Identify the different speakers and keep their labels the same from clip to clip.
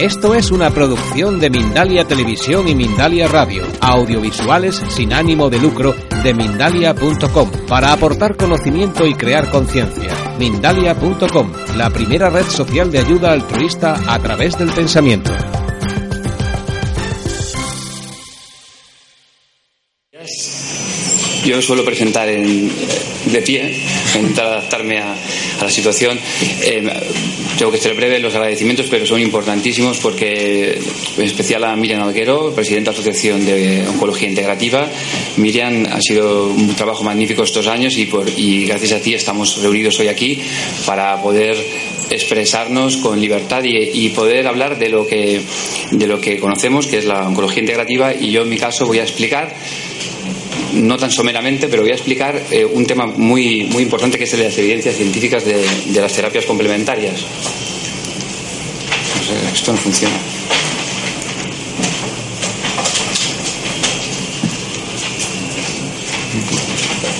Speaker 1: Esto es una producción de Mindalia Televisión y Mindalia Radio, audiovisuales sin ánimo de lucro de mindalia.com, para aportar conocimiento y crear conciencia. Mindalia.com, la primera red social de ayuda altruista a través del pensamiento.
Speaker 2: Yo suelo presentar en, de pie, intentar adaptarme a, a la situación. Eh, tengo que ser breve los agradecimientos, pero son importantísimos porque, en especial a Miriam Alguero, presidenta de la Asociación de Oncología Integrativa. Miriam, ha sido un trabajo magnífico estos años y, gracias a ti estamos reunidos hoy aquí para poder expresarnos con libertad y, y, poder hablar de lo que de lo que conocemos que es la oncología integrativa y yo en mi caso voy a explicar no tan someramente, pero voy a explicar eh, un tema muy, muy importante que es el de las evidencias científicas de, las terapias complementarias. Esto no funciona.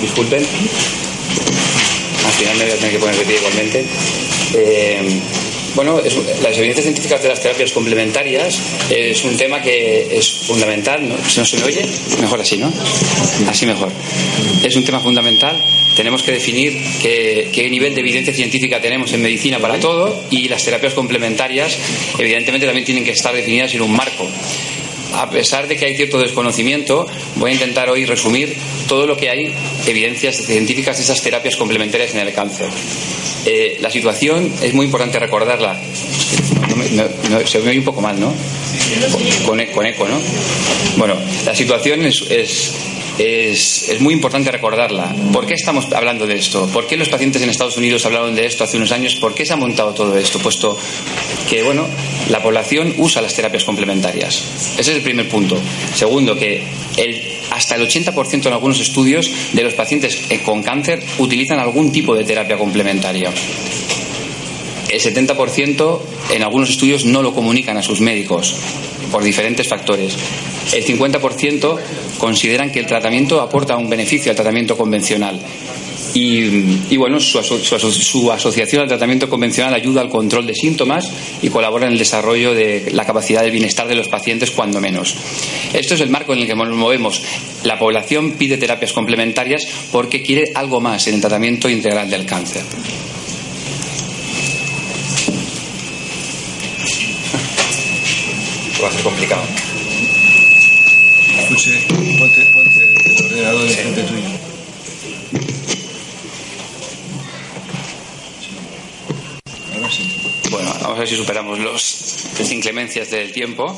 Speaker 2: Disculpen. Al final me voy a tener que poner de pie igualmente. Eh, bueno, las evidencias científicas de las terapias complementarias es un tema que es fundamental. ¿no? ¿No se me oye? Mejor así, ¿no? Así mejor. Es un tema fundamental. Tenemos que definir qué nivel de evidencia científica tenemos en medicina para todo y las terapias complementarias, evidentemente, también tienen que estar definidas en un marco a pesar de que hay cierto desconocimiento, voy a intentar hoy resumir todo lo que hay evidencias científicas de esas terapias complementarias en el cáncer. Eh, la situación es muy importante recordarla. No me, no, no, se me oye un poco mal, ¿no? Con, con, eco, ¿no? Bueno, la situación es, es es, muy importante recordarla. ¿Por qué estamos hablando de esto? ¿Por qué los pacientes en Estados Unidos hablaron de esto hace unos años? ¿Por qué se ha montado todo esto? Puesto que, bueno, la población usa las terapias complementarias. Ese es el primer punto. Segundo, que el, hasta el 80% en algunos estudios de los pacientes con cáncer utilizan algún tipo de terapia complementaria. El 70% en algunos estudios no lo comunican a sus médicos por diferentes factores. El 50% consideran que el tratamiento aporta un beneficio al tratamiento convencional. Y, bueno, su, asociación al tratamiento convencional ayuda al control de síntomas y colabora en el desarrollo de la capacidad de bienestar de los pacientes, cuando menos. Esto es el marco en el que nos movemos. La población pide terapias complementarias porque quiere algo más en el tratamiento integral del cáncer. Va a ser complicado.
Speaker 3: Escuche, ponte, ponte el ordenador de frente tuyo. Ahora sí.
Speaker 2: Bueno, vamos a ver si superamos los, las inclemencias del tiempo.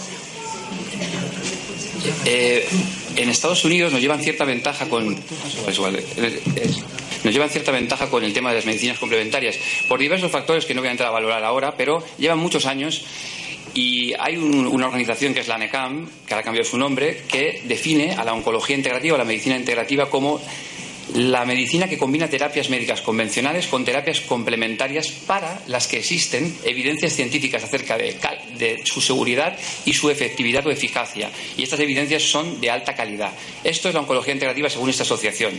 Speaker 2: Eh, en Estados Unidos nos llevan cierta ventaja con. Pues igual, es, nos llevan cierta ventaja con el tema de las medicinas complementarias, por diversos factores que no voy a entrar a valorar ahora, pero llevan muchos años y hay un, una organización que es la NECAM, que ahora ha cambiado su nombre, que define a la oncología integrativa, a la medicina integrativa, como la medicina que combina terapias médicas convencionales con terapias complementarias para las que existen evidencias científicas acerca de, de, su seguridad y su efectividad o eficacia. Y estas evidencias son de alta calidad. Esto es la oncología integrativa según esta asociación.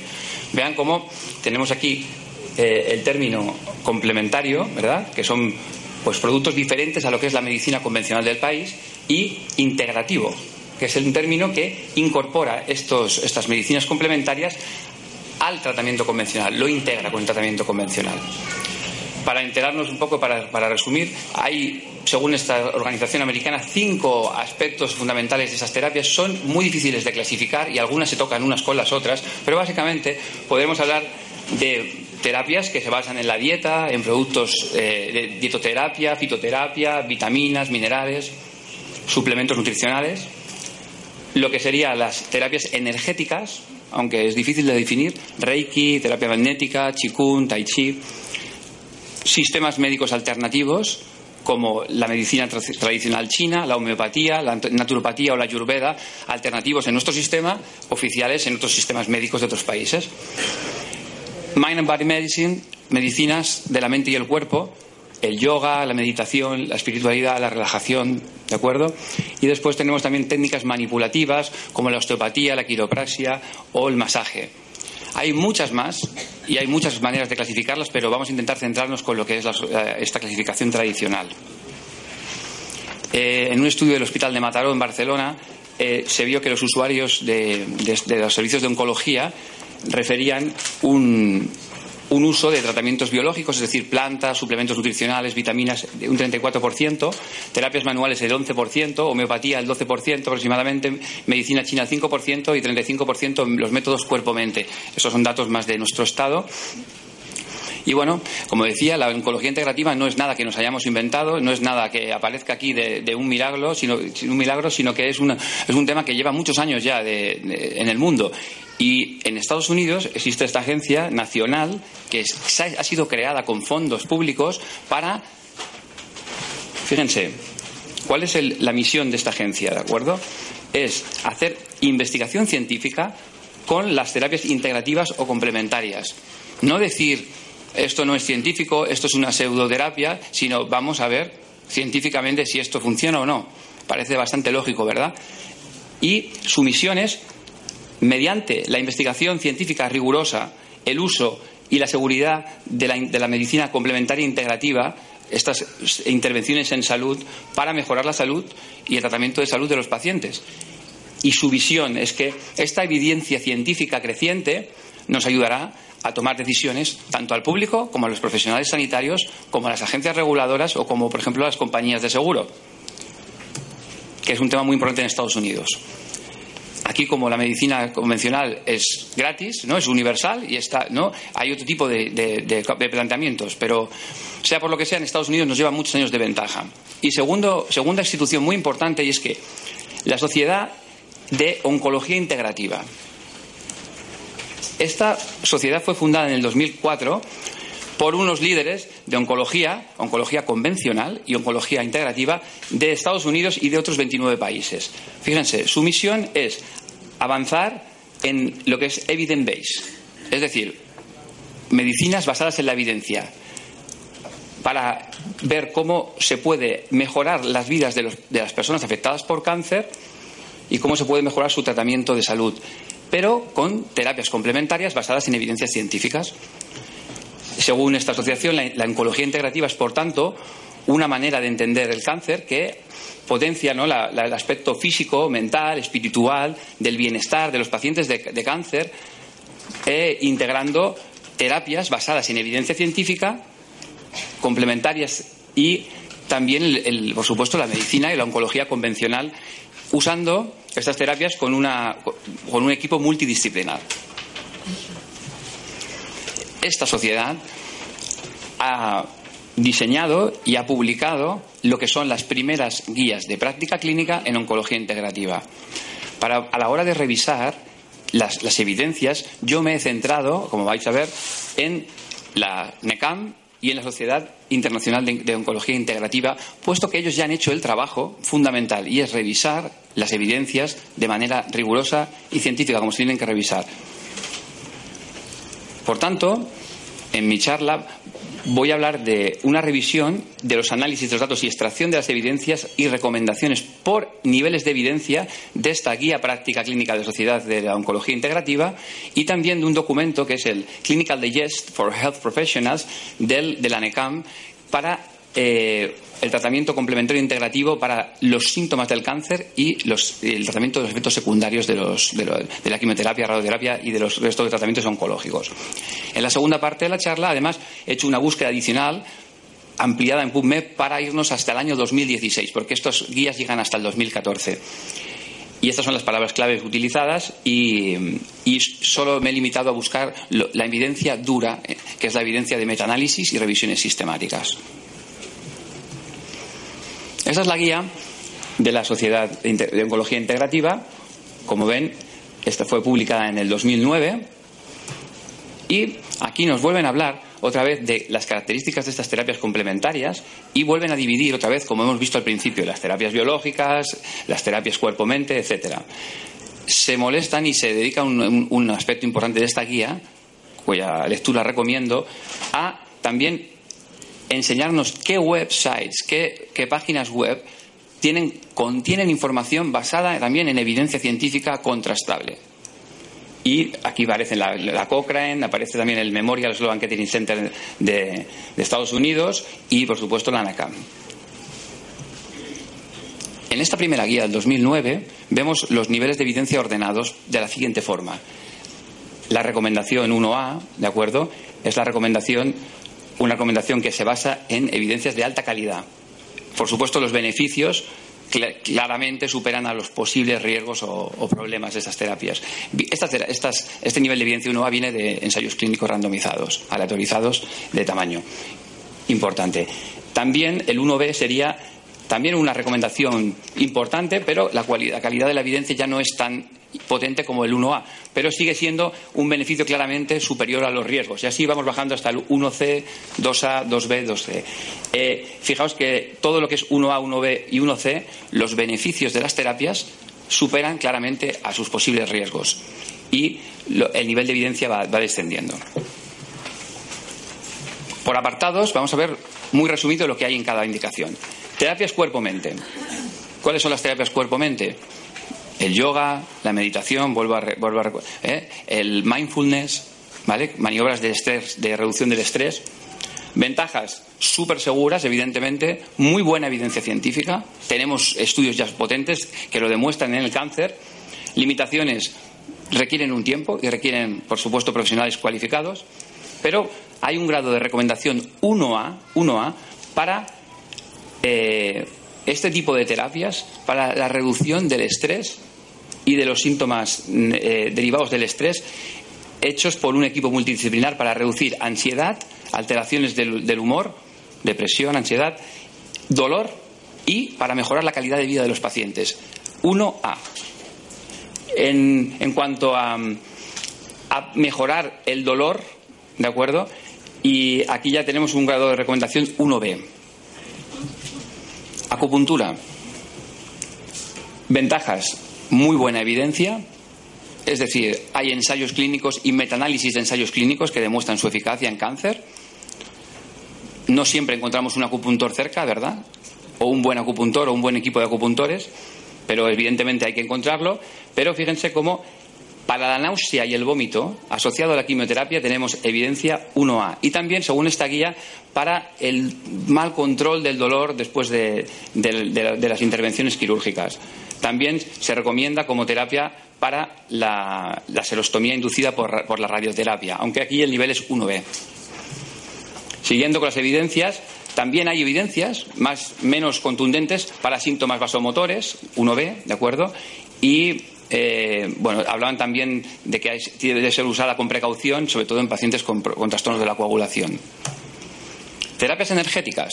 Speaker 2: Vean cómo tenemos aquí eh, el término complementario, ¿verdad? Que son pues productos diferentes a lo que es la medicina convencional del país y integrativo, que es el término que incorpora estos, estas medicinas complementarias al tratamiento convencional, lo integra con el tratamiento convencional. Para enterarnos un poco, para, para resumir, hay, según esta organización americana, cinco aspectos fundamentales de esas terapias. Son muy difíciles de clasificar y algunas se tocan unas con las otras, pero básicamente podemos hablar de terapias que se basan en la dieta, en productos eh, de dietoterapia, fitoterapia, vitaminas, minerales, suplementos nutricionales, lo que serían las terapias energéticas, aunque es difícil de definir, Reiki, terapia magnética, Qigong, Tai Chi, sistemas médicos alternativos, como la medicina tra tradicional china, la homeopatía, la naturopatía o la ayurveda, alternativos en nuestro sistema, oficiales en otros sistemas médicos de otros países. Mind and Body Medicine, medicinas de la mente y el cuerpo, el yoga, la meditación, la espiritualidad, la relajación, ¿de acuerdo? Y después tenemos también técnicas manipulativas como la osteopatía, la quiropraxia o el masaje. Hay muchas más y hay muchas maneras de clasificarlas, pero vamos a intentar centrarnos con lo que es la, esta clasificación tradicional. Eh, en un estudio del Hospital de Mataró, en Barcelona, eh, se vio que los usuarios de los servicios de oncología referían un, un uso de tratamientos biológicos, es decir, plantas, suplementos nutricionales, vitaminas, de un 34%, terapias manuales el 11%, homeopatía el 12% aproximadamente, medicina china el 5% y 35% los métodos cuerpo-mente. Esos son datos más de nuestro Estado. Y bueno, como decía, la oncología integrativa no es nada que nos hayamos inventado, no es nada que aparezca aquí de, un milagro, sino, un milagro, sino que es, es un tema que lleva muchos años ya en el mundo y en Estados Unidos existe esta agencia nacional que ha sido creada con fondos públicos para, fíjense, ¿cuál es la misión de esta agencia? ¿De acuerdo? Es hacer investigación científica con las terapias integrativas o complementarias. No decir esto no es científico, esto es una pseudoterapia, sino vamos a ver científicamente si esto funciona o no. Parece bastante lógico, ¿verdad? Y su misión es mediante la investigación científica rigurosa, el uso y la seguridad de la, medicina complementaria integrativa, estas intervenciones en salud para mejorar la salud y el tratamiento de salud de los pacientes. Y su visión es que esta evidencia científica creciente nos ayudará a tomar decisiones tanto al público como a los profesionales sanitarios, como a las agencias reguladoras o como, por ejemplo, a las compañías de seguro, que es un tema muy importante en Estados Unidos. Aquí, como la medicina convencional es gratis, ¿no? es universal y está, ¿no? hay otro tipo de, planteamientos, pero sea por lo que sea, en Estados Unidos nos lleva muchos años de ventaja. Y segundo, segunda institución muy importante, y es que la Sociedad de Oncología Integrativa. Esta sociedad fue fundada en el 2004 por unos líderes de oncología, oncología convencional y oncología integrativa de Estados Unidos y de otros 29 países. Fíjense, su misión es avanzar en lo que es evidence-based, es decir, medicinas basadas en la evidencia, para ver cómo se puede mejorar las vidas de las personas afectadas por cáncer y cómo se puede mejorar su tratamiento de salud, pero con terapias complementarias basadas en evidencias científicas. Según esta asociación, la, oncología integrativa es, por tanto, una manera de entender el cáncer que potencia el aspecto físico, mental, espiritual, del bienestar de los pacientes de, cáncer, e integrando terapias basadas en evidencia científica, complementarias y también, por supuesto, la medicina y la oncología convencional, usando estas terapias con, con un equipo multidisciplinar esta sociedad ha diseñado y ha publicado lo que son las primeras guías de práctica clínica en oncología integrativa. Para, a la hora de revisar las, evidencias, yo me he centrado, como vais a ver, en la NECAM y en la Sociedad Internacional de, Oncología Integrativa, puesto que ellos ya han hecho el trabajo fundamental y es revisar las evidencias de manera rigurosa y científica, como se tienen que revisar. Por tanto, en mi charla voy a hablar de una revisión de los análisis de los datos y extracción de las evidencias y recomendaciones por niveles de evidencia de esta guía práctica clínica de sociedad de la oncología integrativa y también de un documento que es el Clinical Digest for Health Professionals del, de la NECAM para eh, el tratamiento complementario integrativo para los síntomas del cáncer y el tratamiento de los efectos secundarios de, la quimioterapia, radioterapia y de los restos de tratamientos oncológicos. En la segunda parte de la charla, además, he hecho una búsqueda adicional ampliada en PubMed para irnos hasta el año 2016, porque estos guías llegan hasta el 2014. Y estas son las palabras claves utilizadas y, y, solo me he limitado a buscar la evidencia dura, eh, que es la evidencia de metaanálisis y revisiones sistemáticas. Esa es la guía de la Sociedad de Oncología Integrativa. Como ven, esta fue publicada en el 2009. Y aquí nos vuelven a hablar otra vez de las características de estas terapias complementarias y vuelven a dividir otra vez, como hemos visto al principio, las terapias biológicas, las terapias cuerpo-mente, etcétera. Se molestan y se dedica un, un aspecto importante de esta guía, cuya lectura recomiendo, a también enseñarnos qué websites, qué, páginas web tienen, contienen información basada también en evidencia científica contrastable. Y aquí aparece la, Cochrane, aparece también el Memorial Sloan Kettering Center de, de, Estados Unidos y, por supuesto, la ANACAM. En esta primera guía del 2009 vemos los niveles de evidencia ordenados de la siguiente forma. La recomendación 1A, ¿de acuerdo? Es la recomendación, una recomendación que se basa en evidencias de alta calidad. Por supuesto, los beneficios claramente superan a los posibles riesgos o, problemas de estas terapias. este nivel de evidencia 1A viene de ensayos clínicos randomizados, aleatorizados de tamaño importante. También el 1B sería también una recomendación importante, pero la, calidad de la evidencia ya no es tan potente como el 1A, pero sigue siendo un beneficio claramente superior a los riesgos. Y así vamos bajando hasta el 1C, 2A, 2B, 2C. fijaos que todo lo que es 1A, 1B y 1C, los beneficios de las terapias superan claramente a sus posibles riesgos y el nivel de evidencia va descendiendo. Por apartados, vamos a ver muy resumido lo que hay en cada indicación. Terapias cuerpo-mente. ¿Cuáles son las terapias cuerpo-mente? El yoga, la meditación, vuelvo a, ¿eh? el mindfulness, ¿vale? Maniobras de estrés, de reducción del estrés. Ventajas súper seguras, evidentemente, muy buena evidencia científica. Tenemos estudios ya potentes que lo demuestran en el cáncer. Limitaciones requieren un tiempo y requieren, por supuesto, profesionales cualificados. Pero hay un grado de recomendación 1A, 1A para eh, este tipo de terapias, para la reducción del estrés y de los síntomas eh, derivados del estrés, hechos por un equipo multidisciplinar para reducir ansiedad, alteraciones del, humor, depresión, ansiedad, dolor y para mejorar la calidad de vida de los pacientes. 1A. En, en cuanto a, a mejorar el dolor, ¿de acuerdo? Y aquí ya tenemos un grado de recomendación 1B. Acupuntura. Ventajas. Muy buena evidencia. Es decir, hay ensayos clínicos y metaanálisis de ensayos clínicos que demuestran su eficacia en cáncer. No siempre encontramos un acupuntor cerca, ¿verdad? O un buen acupuntor o un buen equipo de acupuntores, pero evidentemente hay que encontrarlo. Pero fíjense cómo para la náusea y el vómito, asociado a la quimioterapia, tenemos evidencia 1A. Y también, según esta guía, para el mal control del dolor después de, las intervenciones quirúrgicas. También se recomienda como terapia para la, serostomía inducida por, por la radioterapia, aunque aquí el nivel es 1B. Siguiendo con las evidencias, también hay evidencias más menos contundentes para síntomas vasomotores, 1B, ¿de acuerdo? Y eh, bueno, hablaban también de que debe ser usada con precaución, sobre todo en pacientes con, trastornos de la coagulación. Terapias energéticas.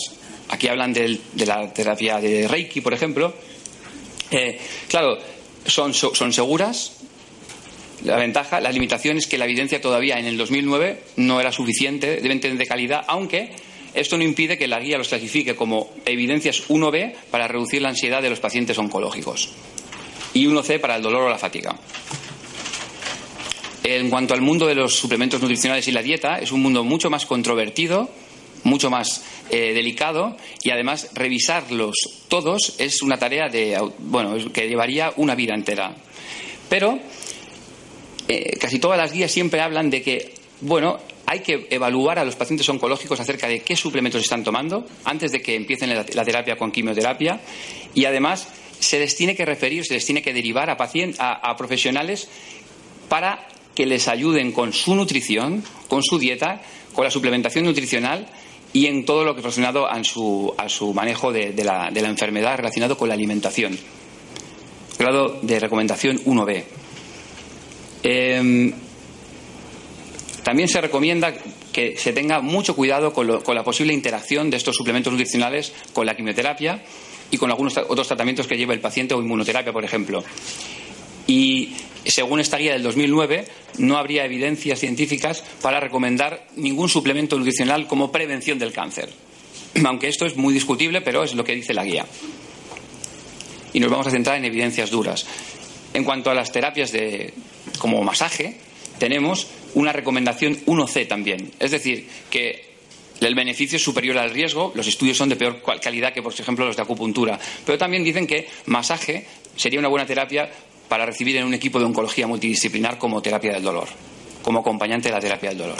Speaker 2: Aquí hablan de, la terapia de Reiki, por ejemplo. Eh, claro, son, son seguras. La ventaja, la limitación es que la evidencia todavía en el 2009 no era suficiente, deben tener de calidad, aunque esto no impide que la guía los clasifique como evidencias 1B para reducir la ansiedad de los pacientes oncológicos y 1C para el dolor o la fatiga. En cuanto al mundo de los suplementos nutricionales y la dieta, es un mundo mucho más controvertido, mucho más eh, delicado y además revisarlos todos es una tarea de, bueno, que llevaría una vida entera. Pero eh, casi todas las guías siempre hablan de que, bueno, hay que evaluar a los pacientes oncológicos acerca de qué suplementos están tomando antes de que empiecen la terapia con quimioterapia y además se les tiene que referir, se les tiene que derivar a, a, profesionales para que les ayuden con su nutrición, con su dieta, con la suplementación nutricional y en todo lo que relacionado a su, a su manejo de, la, enfermedad relacionado con la alimentación. Grado de recomendación 1B. Em, también se recomienda que se tenga mucho cuidado con la posible interacción de estos suplementos nutricionales con la quimioterapia y con algunos otros tratamientos que lleva el paciente o inmunoterapia, por ejemplo. Y según esta guía del 2009, no habría evidencias científicas para recomendar ningún suplemento nutricional como prevención del cáncer. Aunque esto es muy discutible, pero es lo que dice la guía. Y nos vamos a centrar en evidencias duras. En cuanto a las terapias de, como masaje, tenemos una recomendación 1C también. Es decir, que el beneficio es superior al riesgo, los estudios son de peor calidad que, por ejemplo, los de acupuntura. Pero también dicen que masaje sería una buena terapia para recibir en un equipo de oncología multidisciplinar como terapia del dolor, como acompañante de la terapia del dolor.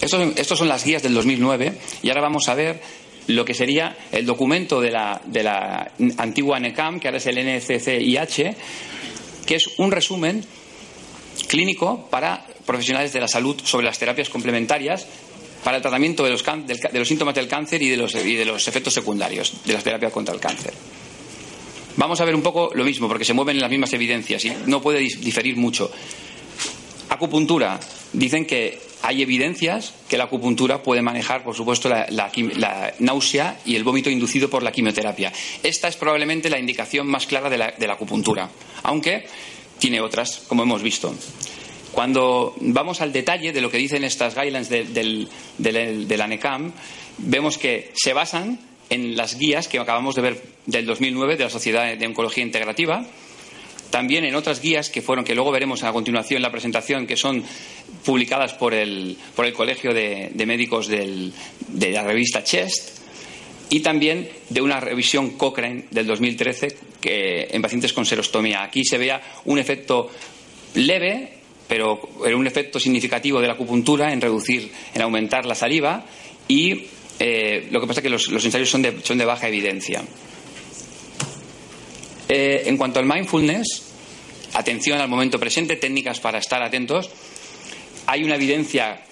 Speaker 2: Estos, son las guías del 2009 y ahora vamos a ver lo que sería el documento de la, de la antigua NECAM, que ahora es el NCCIH, que es un resumen clínico para profesionales de la salud sobre las terapias complementarias para el tratamiento de los, de los síntomas del cáncer y de, los, y de los efectos secundarios de las terapias contra el cáncer. Vamos a ver un poco lo mismo, porque se mueven las mismas evidencias y no puede diferir mucho. Acupuntura. Dicen que hay evidencias que la acupuntura puede manejar, por supuesto, la, náusea y el vómito inducido por la quimioterapia. Esta es probablemente la indicación más clara de la, de la acupuntura, aunque tiene otras, como hemos visto. Cuando vamos al detalle de lo que dicen estas guidelines de, la NECAM, vemos que se basan en las guías que acabamos de ver del 2009 de la Sociedad de Oncología Integrativa, también en otras guías que fueron, que luego veremos a continuación en la presentación, que son publicadas por el, por el Colegio de, Médicos de la revista Chest, y también de una revisión Cochrane del 2013 que, en pacientes con serostomía. Aquí se vea un efecto leve pero un efecto significativo de la acupuntura en reducir, en aumentar la saliva y eh, lo que pasa es que los, ensayos son de, son de, baja evidencia. Eh, en cuanto al mindfulness, atención al momento presente, técnicas para estar atentos, hay una evidencia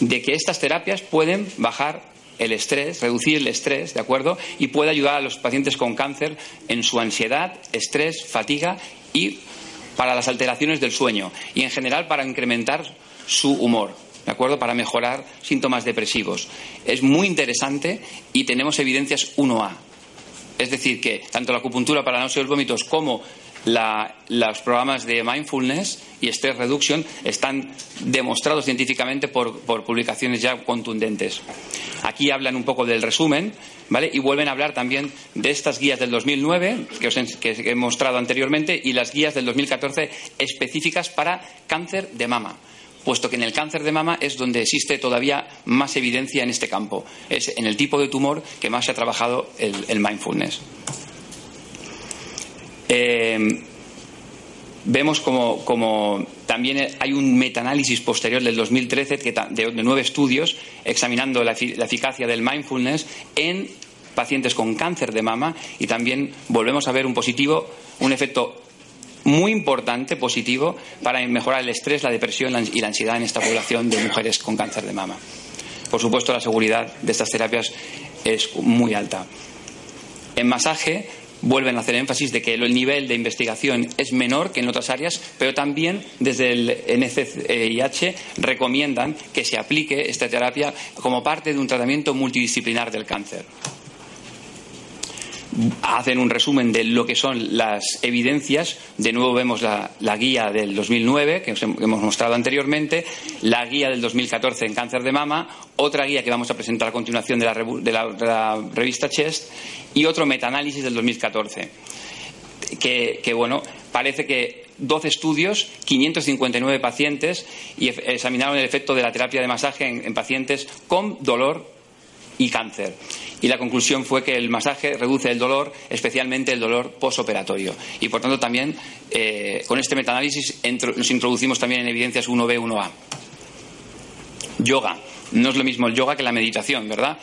Speaker 2: de que estas terapias pueden bajar el estrés, reducir el estrés, ¿de acuerdo? Y puede ayudar a los pacientes con cáncer en su ansiedad, estrés, fatiga y para las alteraciones del sueño y en general para incrementar su humor. ¿De acuerdo? Para mejorar síntomas depresivos. Es muy interesante y tenemos evidencias 1A. Es decir, que tanto la acupuntura para la náusea y vómitos como los programas de mindfulness y stress reduction están demostrados científicamente por, publicaciones ya contundentes. Aquí hablan un poco del resumen, ¿vale? Y vuelven a hablar también de estas guías del 2009 que os he mostrado anteriormente y las guías del 2014 específicas para cáncer de mama puesto que en el cáncer de mama es donde existe todavía más evidencia en este campo. Es en el tipo de tumor que más se ha trabajado el mindfulness. Eh, vemos como, también hay un metaanálisis posterior del 2013 de, nueve estudios examinando la, eficacia del mindfulness en pacientes con cáncer de mama y también volvemos a ver un positivo, un efecto muy importante positivo para mejorar el estrés, la depresión y la ansiedad en esta población de mujeres con cáncer de mama. Por supuesto, la seguridad de estas terapias es muy alta. En masaje vuelven a hacer énfasis de que el nivel de investigación es menor que en otras áreas, pero también desde el NCIH recomiendan que se aplique esta terapia como parte de un tratamiento multidisciplinar del cáncer hacen un resumen de lo que son las evidencias. De nuevo vemos la, guía del 2009 que hemos mostrado anteriormente, la guía del 2014 en cáncer de mama, otra guía que vamos a presentar a continuación de la, revista Chest y otro metaanálisis del 2014. Que, que, bueno, parece que 12 estudios, 559 pacientes y examinaron el efecto de la terapia de masaje en pacientes con dolor y cáncer. Y la conclusión fue que el masaje reduce el dolor, especialmente el dolor posoperatorio. Y por tanto también eh, con este metaanálisis nos introducimos también en evidencias 1B, 1A. Yoga. No es lo mismo el yoga que la meditación, ¿verdad?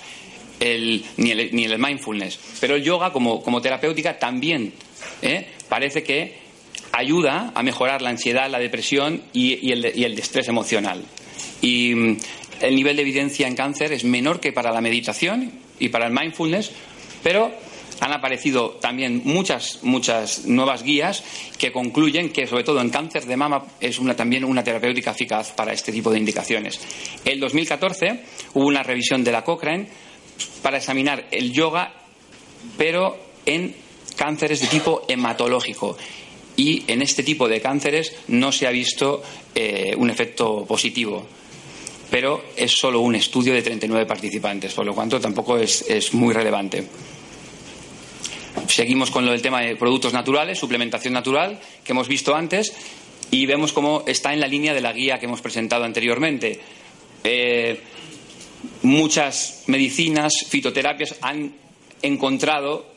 Speaker 2: ni, el, mindfulness. Pero el yoga como, terapéutica también ¿eh? parece que ayuda a mejorar la ansiedad, la depresión y, el, y el estrés emocional. El nivel de evidencia en cáncer es menor que para la meditación y para el mindfulness, pero han aparecido también muchas, muchas nuevas guías que concluyen que, sobre todo en cáncer de mama, es una, también una terapéutica eficaz para este tipo de indicaciones. En 2014 hubo una revisión de la Cochrane para examinar el yoga, pero en cánceres de tipo hematológico. Y en este tipo de cánceres no se ha visto eh, un efecto positivo pero es solo un estudio de 39 participantes, por lo tanto tampoco es, muy relevante. Seguimos con lo del tema de productos naturales, suplementación natural, que hemos visto antes, y vemos cómo está en la línea de la guía que hemos presentado anteriormente. Eh, muchas medicinas, fitoterapias han encontrado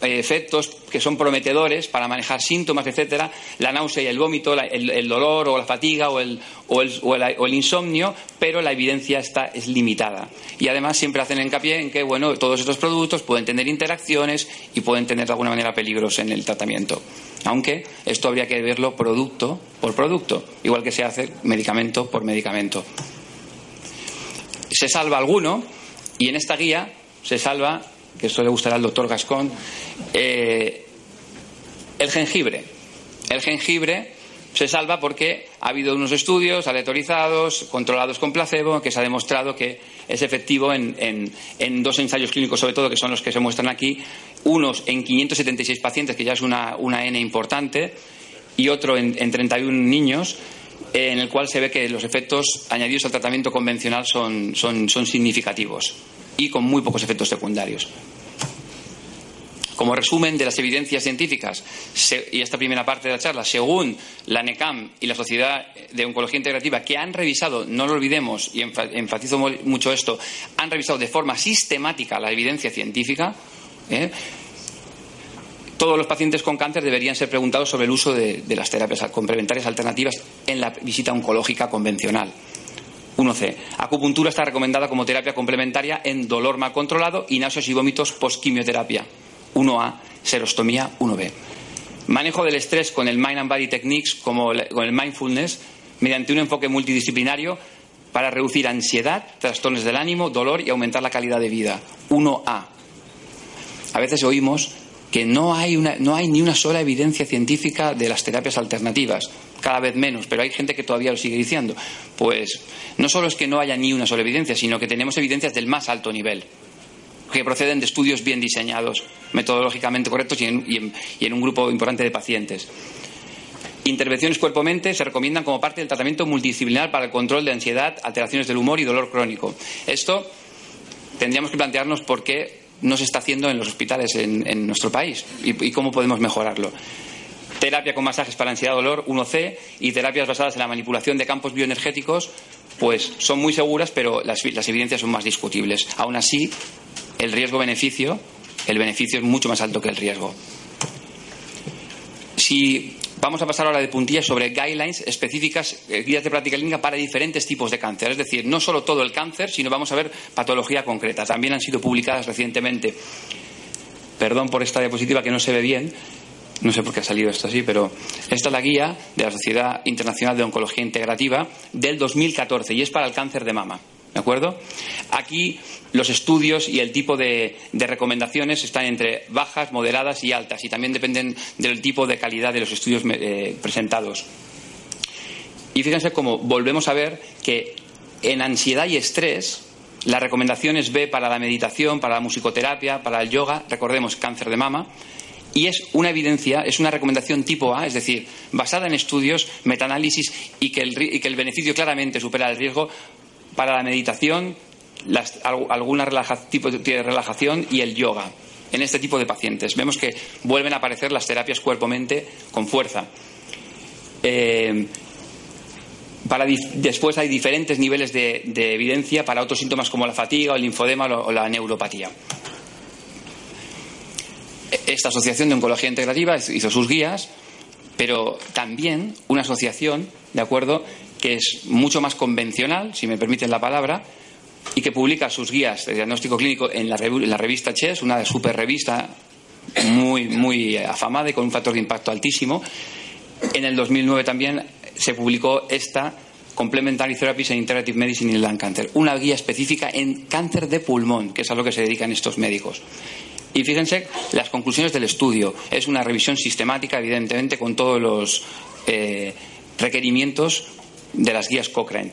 Speaker 2: efectos que son prometedores para manejar síntomas, etcétera, la náusea y el vómito, el, dolor o la fatiga o el, o, el, insomnio, pero la evidencia está, es limitada. Y además siempre hacen hincapié en que bueno, todos estos productos pueden tener interacciones y pueden tener de alguna manera peligros en el tratamiento. Aunque esto habría que verlo producto por producto, igual que se hace medicamento por medicamento. Se salva alguno y en esta guía se salva que eso le gustará al doctor Gascón, eh, el jengibre. El jengibre se salva porque ha habido unos estudios aleatorizados, controlados con placebo, que se ha demostrado que es efectivo en, dos ensayos clínicos, sobre todo, que son los que se muestran aquí, unos en 576 pacientes, que ya es una, N importante, y otro en, en 31 niños, en el cual se ve que los efectos añadidos al tratamiento convencional son significativos y con muy pocos efectos secundarios. Como resumen de las evidencias científicas y esta primera parte de la charla, según la NECAM y la Sociedad de Oncología Integrativa, que han revisado, no lo olvidemos, y enfatizo mucho esto, han revisado de forma sistemática la evidencia científica, ¿eh? todos los pacientes con cáncer deberían ser preguntados sobre el uso de las terapias complementarias alternativas en la visita oncológica convencional. 1C. Acupuntura está recomendada como terapia complementaria en dolor mal controlado y náuseas y vómitos post-quimioterapia. 1A. Serostomía 1B. Manejo del estrés con el Mind and Body Techniques, como con el Mindfulness, mediante un enfoque multidisciplinario para reducir ansiedad, trastornos del ánimo, dolor y aumentar la calidad de vida. 1A. A veces oímos que no hay, no hay ni una sola evidencia científica de las terapias alternativas cada vez menos, pero hay gente que todavía lo sigue diciendo. Pues no solo es que no haya ni una sola evidencia, sino que tenemos evidencias del más alto nivel, que proceden de estudios bien diseñados, metodológicamente correctos y en, un grupo importante de pacientes. Intervenciones cuerpo-mente se recomiendan como parte del tratamiento multidisciplinar para el control de ansiedad, alteraciones del humor y dolor crónico. Esto tendríamos que plantearnos por qué no se está haciendo en los hospitales en, nuestro país y cómo podemos mejorarlo terapia con masajes para ansiedad, dolor, 1C, y terapias basadas en la manipulación de campos bioenergéticos, pues son muy seguras, pero las, evidencias son más discutibles. Aún así, el riesgo-beneficio, el beneficio es mucho más alto que el riesgo. Si vamos a pasar ahora de puntillas sobre guidelines específicas, eh, guías de práctica clínica para diferentes tipos de cáncer. Es decir, no solo todo el cáncer, sino vamos a ver patología concreta. También han sido publicadas recientemente. Perdón por esta diapositiva que no se ve bien, no sé por qué ha salido esto así, pero esta es la guía de la Sociedad Internacional de Oncología Integrativa del 2014 y es para el cáncer de mama. ¿De acuerdo? Aquí los estudios y el tipo de, recomendaciones están entre bajas, moderadas y altas y también dependen del tipo de calidad de los estudios eh, presentados. Y fíjense cómo volvemos a ver que en ansiedad y estrés la recomendación es B para la meditación, para la musicoterapia, para el yoga, recordemos cáncer de mama, y es una evidencia, es una recomendación tipo A, es decir, basada en estudios, metaanálisis y que el, beneficio claramente supera el riesgo para la meditación, las, alguna tipo de relajación y el yoga en este tipo de pacientes. Vemos que vuelven a aparecer las terapias cuerpo-mente con fuerza. Eh, después hay diferentes niveles de, evidencia para otros síntomas como la fatiga, el linfodema o la neuropatía esta asociación de oncología integrativa hizo sus guías, pero también una asociación, ¿de acuerdo?, que es mucho más convencional, si me permiten la palabra, y que publica sus guías de diagnóstico clínico en la, revista CHES, una super revista muy, muy afamada y con un factor de impacto altísimo. En el 2009 también se publicó esta Complementary Therapies and Integrative Medicine in Lung Cancer, una guía específica en cáncer de pulmón, que es a lo que se dedican estos médicos. Y fíjense las conclusiones del estudio. Es una revisión sistemática, evidentemente, con todos los eh, requerimientos de las guías Cochrane.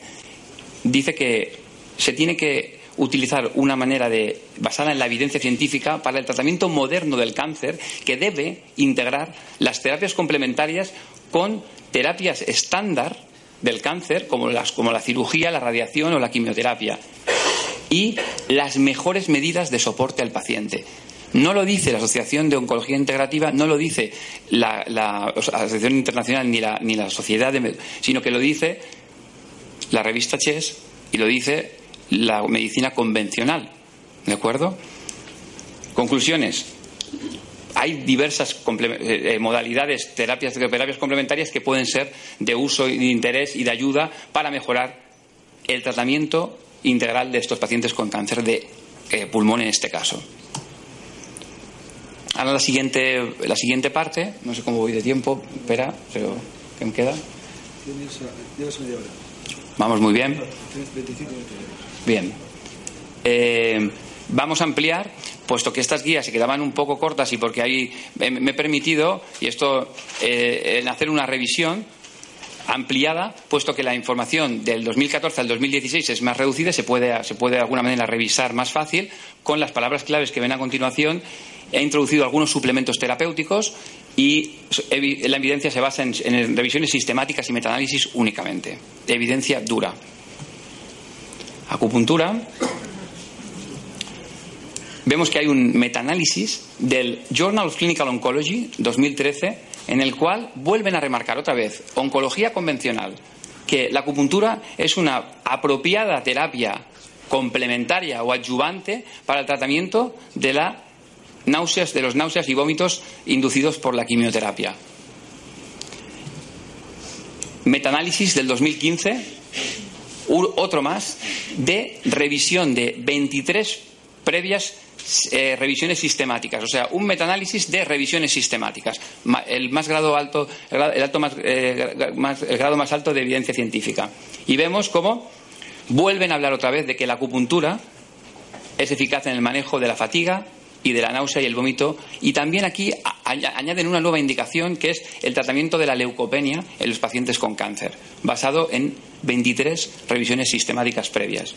Speaker 2: Dice que se tiene que utilizar una manera de, basada en la evidencia científica para el tratamiento moderno del cáncer que debe integrar las terapias complementarias con terapias estándar del cáncer como, las, como la cirugía, la radiación o la quimioterapia y las mejores medidas de soporte al paciente. No lo dice la Asociación de Oncología Integrativa, no lo dice la, Asociación Internacional ni la, Sociedad, de, sino que lo dice la revista Chess y lo dice la medicina convencional. ¿De acuerdo? Conclusiones. hay diversas eh, modalidades, terapias, terapias complementarias que pueden ser de uso y de interés y de ayuda para mejorar el tratamiento integral de estos pacientes con cáncer de pulmón en este caso. Ahora la siguiente, la siguiente parte, no sé cómo voy de tiempo, espera, pero ¿qué me queda? Vamos muy bien. Bien. Eh, vamos a ampliar, puesto que estas guías se quedaban un poco cortas y porque ahí me he permitido, y esto, eh, en hacer una revisión ampliada, puesto que la información del 2014 al 2016 es más reducida, se puede, se puede de alguna manera revisar más fácil con las palabras claves que ven a continuación He introducido algunos suplementos terapéuticos y la evidencia se basa en, revisiones sistemáticas y metaanálisis únicamente. Evidencia dura. Acupuntura. Vemos que hay un metaanálisis del Journal of Clinical Oncology 2013 en el cual vuelven a remarcar otra vez oncología convencional, que la acupuntura es una apropiada terapia complementaria o adyuvante para el tratamiento de la náuseas, de los náuseas y vómitos inducidos por la quimioterapia. Metaanálisis del 2015, otro más, de revisión de 23 previas eh, revisiones sistemáticas, o sea, un metaanálisis de revisiones sistemáticas, el más grado alto, el, alto más, eh, más, el grado más alto de evidencia científica. Y vemos cómo vuelven a hablar otra vez de que la acupuntura es eficaz en el manejo de la fatiga, y de la náusea y el vómito. Y también aquí añaden una nueva indicación que es el tratamiento de la leucopenia en los pacientes con cáncer, basado en 23 revisiones sistemáticas previas.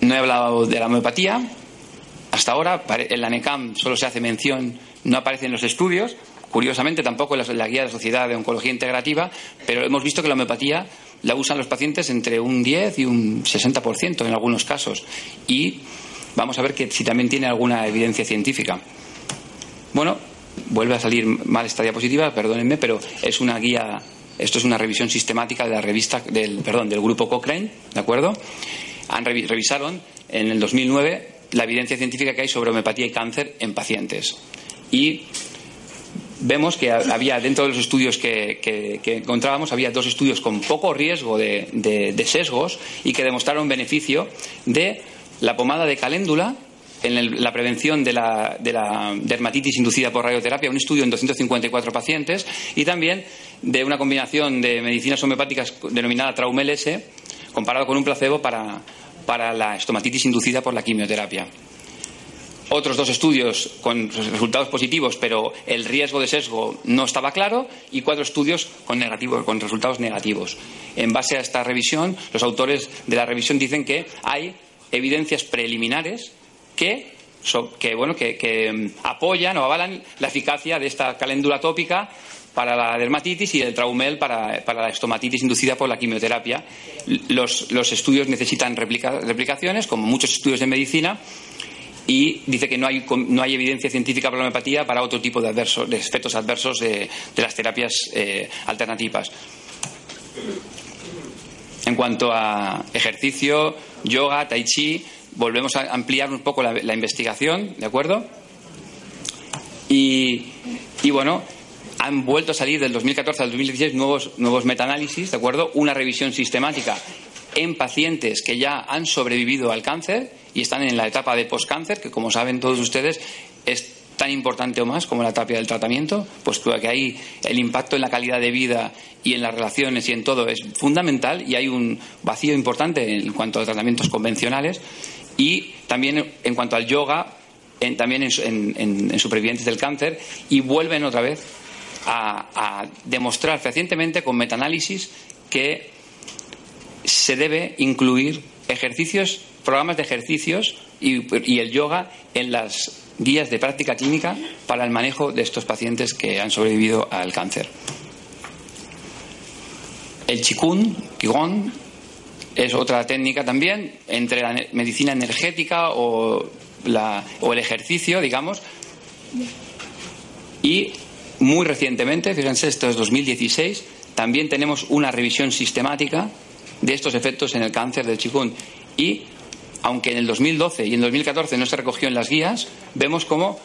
Speaker 2: No he hablado de la homeopatía. Hasta ahora, en la NECAM solo se hace mención, no aparece en los estudios, curiosamente tampoco en la guía de la Sociedad de Oncología Integrativa, pero hemos visto que la homeopatía la usan los pacientes entre un 10 y un 60% en algunos casos. Y vamos a ver que si también tiene alguna evidencia científica. Bueno, vuelve a salir mal esta diapositiva, perdónenme, pero es una guía, esto es una revisión sistemática de la revista del, perdón, del grupo Cochrane, ¿de acuerdo? Han revisaron en el 2009 la evidencia científica que hay sobre homeopatía y cáncer en pacientes. Y vemos que había dentro de los estudios que, encontrábamos, había dos estudios con poco riesgo de, sesgos y que demostraron beneficio de la pomada de caléndula en la prevención de la, dermatitis inducida por radioterapia, un estudio en 254 pacientes, y también de una combinación de medicinas homeopáticas denominada Traumel S, comparado con un placebo para la estomatitis inducida por la quimioterapia otros dos estudios con resultados positivos, pero el riesgo de sesgo no estaba claro, y cuatro estudios con, con resultados negativos. En base a esta revisión, los autores de la revisión dicen que hay evidencias preliminares que, bueno, que, mm, apoyan o avalan la eficacia de esta caléndula tópica para la dermatitis y el traumel para, la estomatitis inducida por la quimioterapia. Los, estudios necesitan replicaciones, como muchos estudios de medicina, y dice que no hay, no hay evidencia científica para la homeopatía para otro tipo de, adversos, de efectos adversos de, las terapias eh, alternativas. En cuanto a ejercicio, yoga, tai chi, volvemos a ampliar un poco la, investigación, ¿de acuerdo? Y, y, bueno, han vuelto a salir del 2014 al 2016 nuevos, nuevos metaanálisis, ¿de acuerdo? Una revisión sistemática en pacientes que ya han sobrevivido al cáncer y están en la etapa de postcáncer, que como saben todos ustedes es tan importante o más como la etapa del tratamiento, pues que ahí el impacto en la calidad de vida y en las relaciones y en todo es fundamental y hay un vacío importante en cuanto a tratamientos convencionales y también en cuanto al yoga, también en, supervivientes del cáncer y vuelven otra vez a, a demostrar fehacientemente con metaanálisis que se debe incluir ejercicios, programas de ejercicios y, el yoga en las guías de práctica clínica para el manejo de estos pacientes que han sobrevivido al cáncer. El chikun, qigong, es otra técnica también entre la medicina energética o, o el ejercicio, digamos. Y muy recientemente, fíjense, esto es 2016, también tenemos una revisión sistemática de estos efectos en el cáncer del chikun. Y aunque en el 2012 y en 2014 no se recogió en las guías, vemos cómo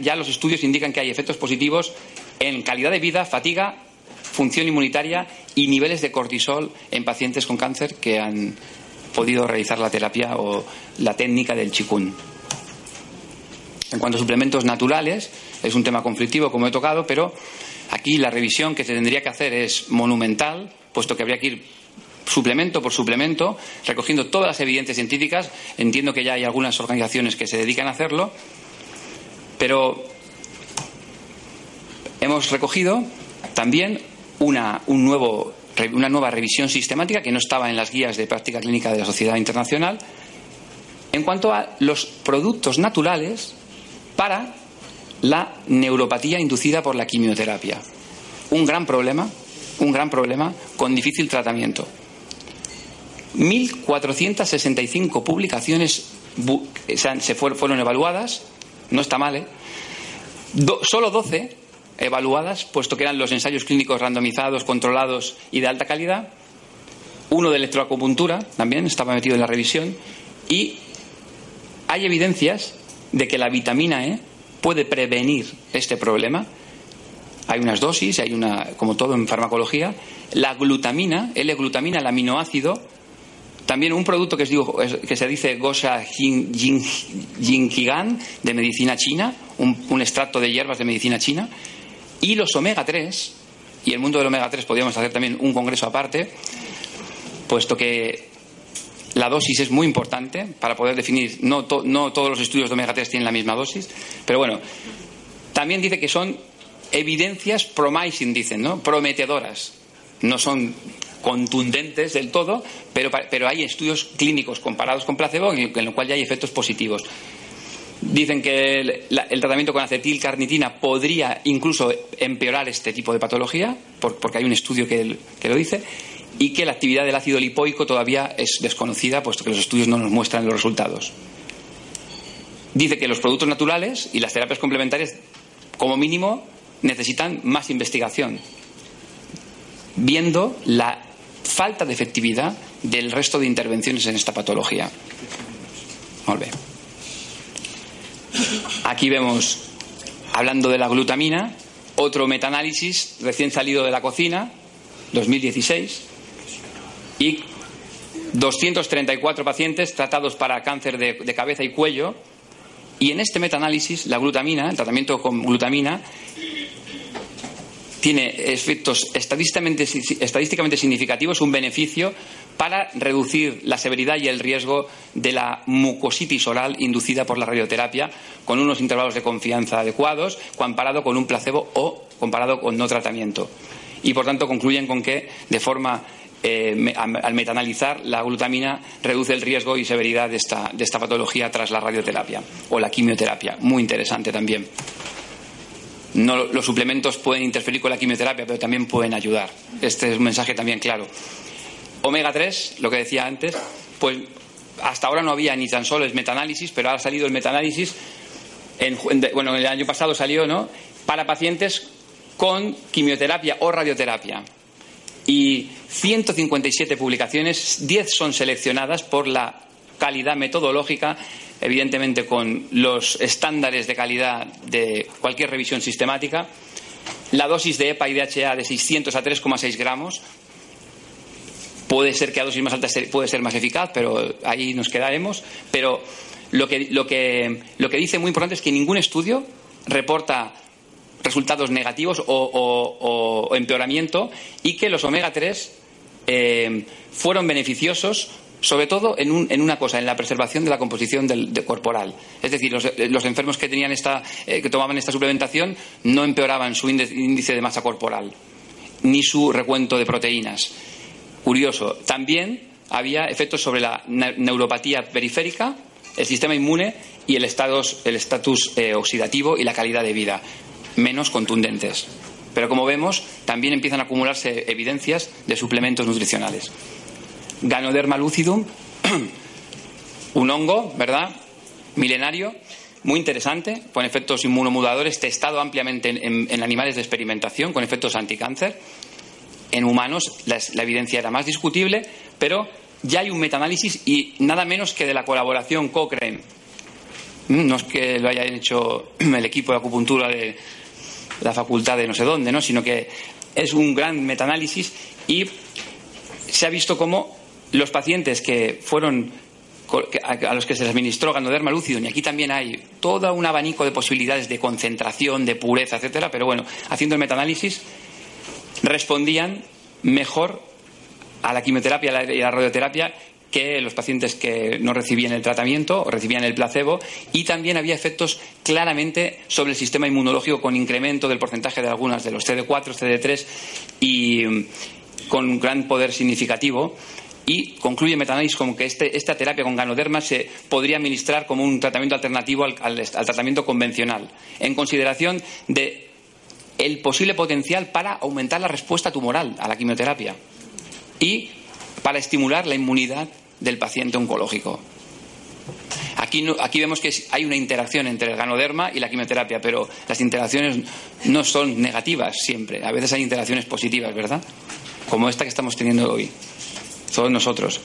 Speaker 2: ya los estudios indican que hay efectos positivos en calidad de vida, fatiga, función inmunitaria y niveles de cortisol en pacientes con cáncer que han podido realizar la terapia o la técnica del chikun. En cuanto a suplementos naturales, es un tema conflictivo, como he tocado, pero aquí la revisión que se tendría que hacer es monumental, puesto que habría que ir suplemento por suplemento, recogiendo todas las evidencias científicas. Entiendo que ya hay algunas organizaciones que se dedican a hacerlo, pero hemos recogido también una, una nueva revisión sistemática que no estaba en las guías de práctica clínica de la Sociedad Internacional en cuanto a los productos naturales para la neuropatía inducida por la quimioterapia. Un gran problema, un gran problema con difícil tratamiento. 1.465 publicaciones se fueron evaluadas, no está mal, ¿eh? solo 12 evaluadas, puesto que eran los ensayos clínicos randomizados, controlados y de alta calidad, uno de electroacupuntura, también estaba metido en la revisión, y hay evidencias de que la vitamina E puede prevenir este problema. Hay unas dosis, hay una, como todo en farmacología, la glutamina, L-glutamina, el aminoácido, también un producto que, que se dice Gosha Jinkigan de medicina china, un, extracto de hierbas de medicina china, y los omega 3, y el mundo del omega 3 podríamos hacer también un congreso aparte, puesto que la dosis es muy importante para poder definir, no, no todos los estudios de omega 3 tienen la misma dosis, pero bueno, también dice que son evidencias promising, dicen, ¿no? Prometedoras. No son contundentes del todo, pero, pero hay estudios clínicos comparados con placebo en, lo cual ya hay efectos positivos. Dicen que el, tratamiento con acetilcarnitina podría incluso empeorar este tipo de patología, porque hay un estudio que, que, lo dice, y que la actividad del ácido lipoico todavía es desconocida, puesto que los estudios no nos muestran los resultados. Dice que los productos naturales y las terapias complementarias, como mínimo, necesitan más investigación, viendo la falta de efectividad del resto de intervenciones en esta patología. Aquí vemos, hablando de la glutamina, otro metaanálisis recién salido de la cocina, 2016, y 234 pacientes tratados para cáncer de, de cabeza y cuello. Y en este metaanálisis, la glutamina, el tratamiento con glutamina, tiene efectos estadísticamente, significativos, un beneficio para reducir la severidad y el riesgo de la mucositis oral inducida por la radioterapia con unos intervalos de confianza adecuados, comparado con un placebo o comparado con no tratamiento. Y por tanto concluyen con que, de forma eh, al metanalizar, la glutamina reduce el riesgo y severidad de esta, de esta patología tras la radioterapia o la quimioterapia. Muy interesante también. No, los suplementos pueden interferir con la quimioterapia, pero también pueden ayudar. Este es un mensaje también claro. Omega 3, lo que decía antes, pues hasta ahora no había ni tan solo el metaanálisis, pero ha salido el metaanálisis. En, bueno, el año pasado salió, ¿no? Para pacientes con quimioterapia o radioterapia. Y 157 publicaciones, 10 son seleccionadas por la calidad metodológica evidentemente con los estándares de calidad de cualquier revisión sistemática. La dosis de EPA y DHA de 600 a 3,6 gramos. Puede ser que a dosis más altas puede ser más eficaz, pero ahí nos quedaremos. Pero lo que, lo que, lo que dice muy importante es que ningún estudio reporta resultados negativos o, empeoramiento y que los omega 3 eh, fueron beneficiosos sobre todo en, una cosa, en la preservación de la composición corporal. Es decir, los, enfermos que, tenían esta, eh, que tomaban esta suplementación no empeoraban su índice de masa corporal, ni su recuento de proteínas. Curioso. También había efectos sobre la neuropatía periférica, el sistema inmune y el estatus eh, oxidativo y la calidad de vida, menos contundentes. Pero como vemos, también empiezan a acumularse evidencias de suplementos nutricionales. Ganoderma lucidum, un hongo, ¿verdad? Milenario, muy interesante, con efectos inmunomodadores, testado ampliamente en, animales de experimentación, con efectos anticáncer. En humanos la, evidencia era más discutible, pero ya hay un metaanálisis y nada menos que de la colaboración Cochrane. Mm, no es que lo haya hecho el equipo de acupuntura de la facultad de no sé dónde, ¿no? sino que es un gran metaanálisis y se ha visto cómo los pacientes que fueron a los que se les administró ganoderma lúcido, y aquí también hay todo un abanico de posibilidades de concentración, de pureza, etcétera, pero bueno, haciendo el metaanálisis, respondían mejor a la quimioterapia y a la radioterapia que los pacientes que no recibían el tratamiento o recibían el placebo y también había efectos claramente sobre el sistema inmunológico con incremento del porcentaje de algunas de los CD4, CD3 y mm, con un gran poder significativo y concluye Metanálisis como que este, esta terapia con ganoderma se podría administrar como un tratamiento alternativo al, al, tratamiento convencional, en consideración de el posible potencial para aumentar la respuesta tumoral a la quimioterapia y para estimular la inmunidad del paciente oncológico. Aquí, aquí, vemos que hay una interacción entre el ganoderma y la quimioterapia, pero las interacciones no son negativas siempre. A veces hay interacciones positivas, ¿verdad? Como esta que estamos teniendo hoy todos nosotros.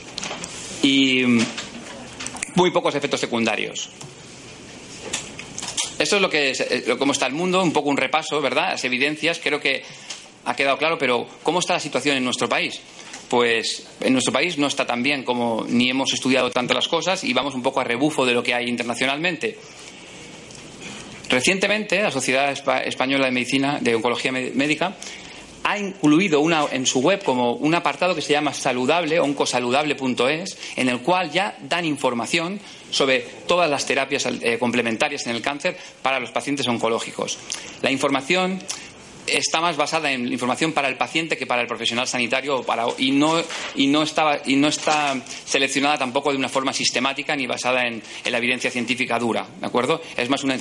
Speaker 2: Y muy pocos efectos secundarios. Esto es lo que es, eh, cómo está el mundo, un poco un repaso, ¿verdad? Las evidencias, creo que ha quedado claro, pero ¿cómo está la situación en nuestro país? Pues en nuestro país no está tan bien como ni hemos estudiado tanto las cosas y vamos un poco a rebufo de lo que hay internacionalmente. Recientemente, la Sociedad Española de Medicina, de Oncología Médica, ha incluido una, en su web como un apartado que se llama saludable, oncosaludable.es, en el cual ya dan información sobre todas las terapias eh, complementarias en el cáncer para los pacientes oncológicos. La información está más basada en información para el paciente que para el profesional sanitario y, no, está seleccionada tampoco de una forma sistemática ni basada en, la evidencia científica dura, ¿de acuerdo? Es más una,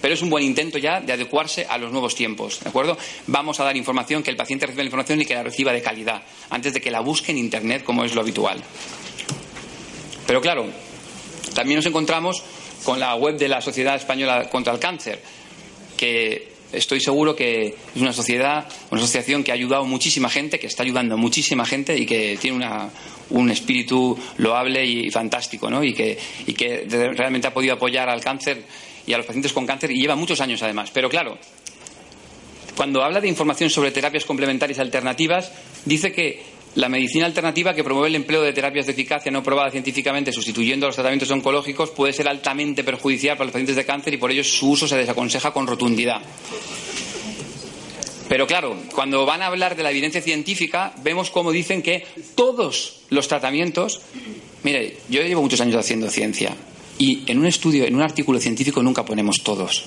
Speaker 2: pero es un buen intento ya de adecuarse a los nuevos tiempos, ¿de acuerdo? Vamos a dar información, que el paciente reciba la información y que la reciba de calidad, antes de que la busque en Internet como es lo habitual. Pero claro, también nos encontramos con la web de la Sociedad Española contra el Cáncer, que estoy seguro que es una sociedad, una asociación que ha ayudado muchísima gente, que está ayudando a muchísima gente y que tiene una, un espíritu loable y fantástico, ¿no? Y que realmente ha podido apoyar al cáncer y a los pacientes con cáncer y lleva muchos años además. Pero claro, cuando habla de información sobre terapias complementarias alternativas, dice que la medicina alternativa que promueve el empleo de terapias de eficacia no probada científicamente sustituyendo a los tratamientos oncológicos puede ser altamente perjudicial para los pacientes de cáncer y por ello su uso se desaconseja con rotundidad. Pero claro, cuando van a hablar de la evidencia científica, vemos cómo dicen que todos los tratamientos. Mire, yo llevo muchos años haciendo ciencia y en un estudio, en un artículo científico, nunca ponemos todos.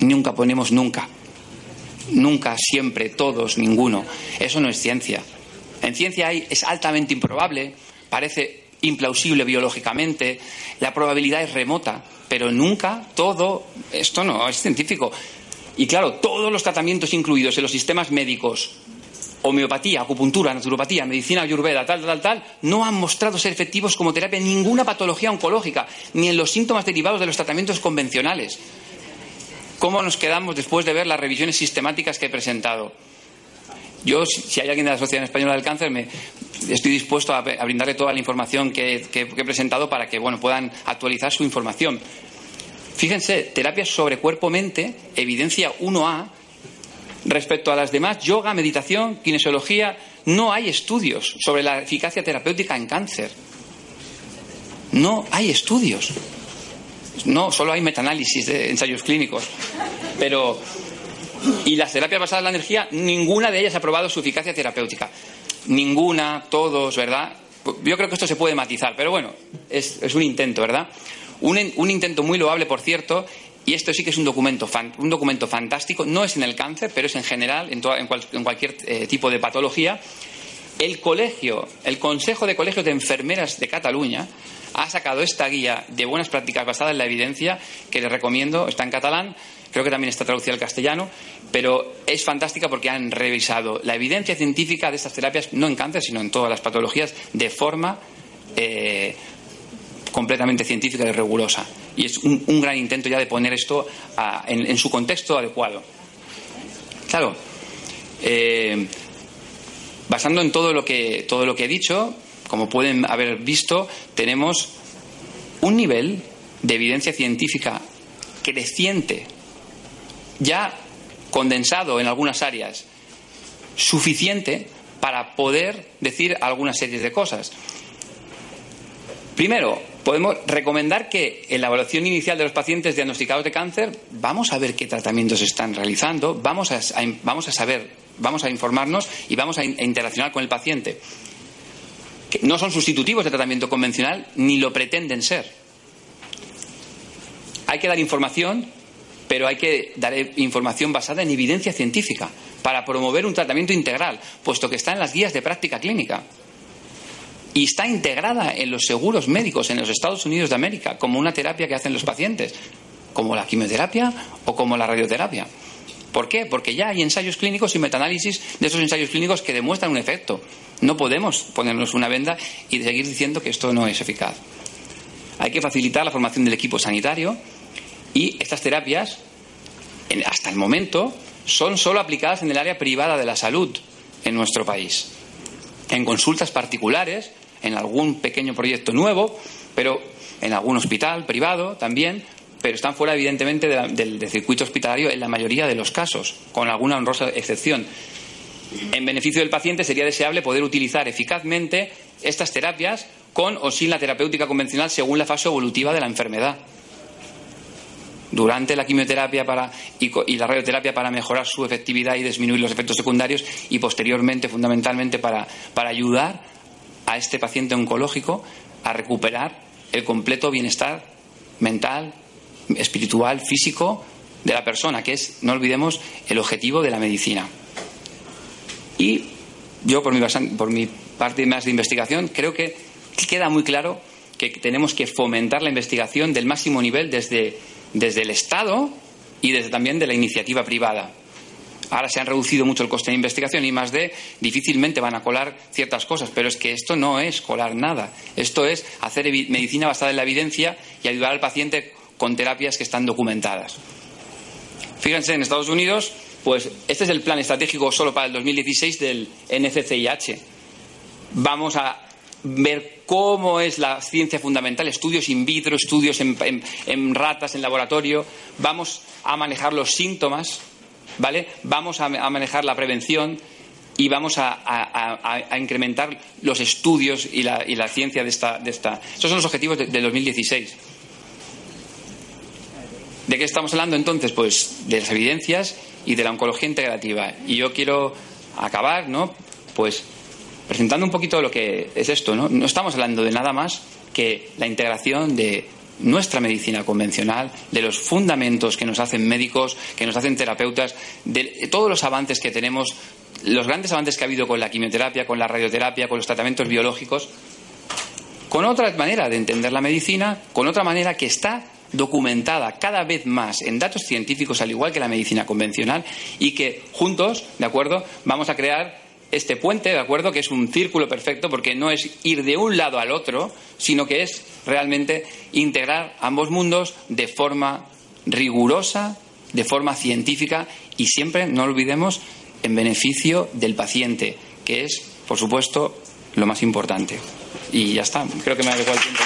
Speaker 2: Nunca ponemos nunca. Nunca, siempre, todos, ninguno. Eso no es ciencia. En ciencia hay, es altamente improbable, parece implausible biológicamente, la probabilidad es remota, pero nunca todo, esto no es científico. Y claro, todos los tratamientos incluidos en los sistemas médicos, homeopatía, acupuntura, naturopatía, medicina ayurveda, tal, tal, tal, no han mostrado ser efectivos como terapia en ninguna patología oncológica, ni en los síntomas derivados de los tratamientos convencionales. ¿Cómo nos quedamos después de ver las revisiones sistemáticas que he presentado? Yo, si hay alguien de la Sociedad Española del Cáncer, me, estoy dispuesto a, brindarle toda la información que, he presentado para que bueno, puedan actualizar su información. Fíjense, terapias sobre cuerpo-mente, evidencia 1A. Respecto a las demás, yoga, meditación, kinesiología, no hay estudios sobre la eficacia terapéutica en cáncer. No hay estudios. No, solo hay metaanálisis de ensayos clínicos. Pero y las terapias basadas en la energía, ninguna de ellas ha probado su eficacia terapéutica. Ninguna, todos, ¿verdad? Yo creo que esto se puede matizar, pero bueno, es, un intento, ¿verdad? Un, intento muy loable, por cierto, y esto sí que es un documento, un documento fantástico, no es en el cáncer, pero es en general, en, en, cualquier eh, tipo de patología. El colegio, el Consejo de Colegios de Enfermeras de Cataluña ha sacado esta guía de buenas prácticas basada en la evidencia que les recomiendo, está en catalán, creo que también está traducida al castellano, pero es fantástica porque han revisado la evidencia científica de estas terapias, no en cáncer, sino en todas las patologías, de forma eh, completamente científica y rigurosa. Y es un, gran intento ya de poner esto en, su contexto adecuado. Claro, eh, basando en todo lo que, todo lo que he dicho, como pueden haber visto, tenemos un nivel de evidencia científica creciente, ya condensado en algunas áreas, suficiente para poder decir algunas series de cosas. Primero, podemos recomendar que en la evaluación inicial de los pacientes diagnosticados de cáncer vamos a ver qué tratamientos están realizando, vamos a, vamos a saber, vamos a informarnos y vamos a, interaccionar con el paciente. Que no son sustitutivos de tratamiento convencional ni lo pretenden ser. Hay que dar información, pero hay que dar información basada en evidencia científica para promover un tratamiento integral, puesto que está en las guías de práctica clínica y está integrada en los seguros médicos en los Estados Unidos de América como una terapia que hacen los pacientes, como la quimioterapia o como la radioterapia. ¿Por qué? Porque ya hay ensayos clínicos y metaanálisis de esos ensayos clínicos que demuestran un efecto. No podemos ponernos una venda y seguir diciendo que esto no es eficaz. Hay que facilitar la formación del equipo sanitario y estas terapias, hasta el momento, son solo aplicadas en el área privada de la salud en nuestro país. En consultas particulares en algún pequeño proyecto nuevo, pero en algún hospital privado también, pero están fuera, evidentemente, del, circuito hospitalario en la mayoría de los casos, con alguna honrosa excepción. En beneficio del paciente sería deseable poder utilizar eficazmente estas terapias con o sin la terapéutica convencional según la fase evolutiva de la enfermedad. Durante la quimioterapia para, y, la radioterapia para mejorar su efectividad y disminuir los efectos secundarios y posteriormente, fundamentalmente, para, para ayudar a este paciente oncológico a recuperar el completo bienestar mental, espiritual, físico de la persona, que es, no olvidemos, el objetivo de la medicina. Y yo, por mi, por mi parte más de investigación, creo que queda muy claro que tenemos que fomentar la investigación del máximo nivel desde, desde el Estado y desde también de la iniciativa privada. Ahora se han reducido mucho el coste de investigación y más de difícilmente van a colar ciertas cosas, pero es que esto no es colar nada. Esto es hacer medicina basada en la evidencia y ayudar al paciente con terapias que están documentadas. Fíjense, en Estados Unidos, pues este es el plan estratégico solo para el 2016 del NCCIH. Vamos a ver cómo es la ciencia fundamental, estudios in vitro, estudios en ratas, en laboratorio. Vamos a manejar los síntomas ¿vale? Vamos a, manejar la prevención y vamos a, incrementar los estudios y la, ciencia de esta, de esta. Esos son los objetivos de, 2016. ¿De qué estamos hablando entonces? Pues de las evidencias y de la oncología integrativa. Y yo quiero acabar, ¿no? Pues presentando un poquito lo que es esto, ¿no? No estamos hablando de nada más que la integración de nuestra medicina convencional, de los fundamentos que nos hacen médicos, que nos hacen terapeutas, de todos los avances que tenemos, los grandes avances que ha habido con la quimioterapia, con la radioterapia, con los tratamientos biológicos, con otra manera de entender la medicina, con otra manera que está documentada cada vez más en datos científicos, al igual que la medicina convencional, y que juntos, ¿de acuerdo?, vamos a crear este puente, ¿de acuerdo? Que es un círculo perfecto porque no es ir de un lado al otro, sino que es realmente integrar ambos mundos de forma rigurosa, de forma científica y siempre, no olvidemos, en beneficio del paciente, que es, por supuesto, lo más importante. Y ya está, creo que me ha llegado el tiempo.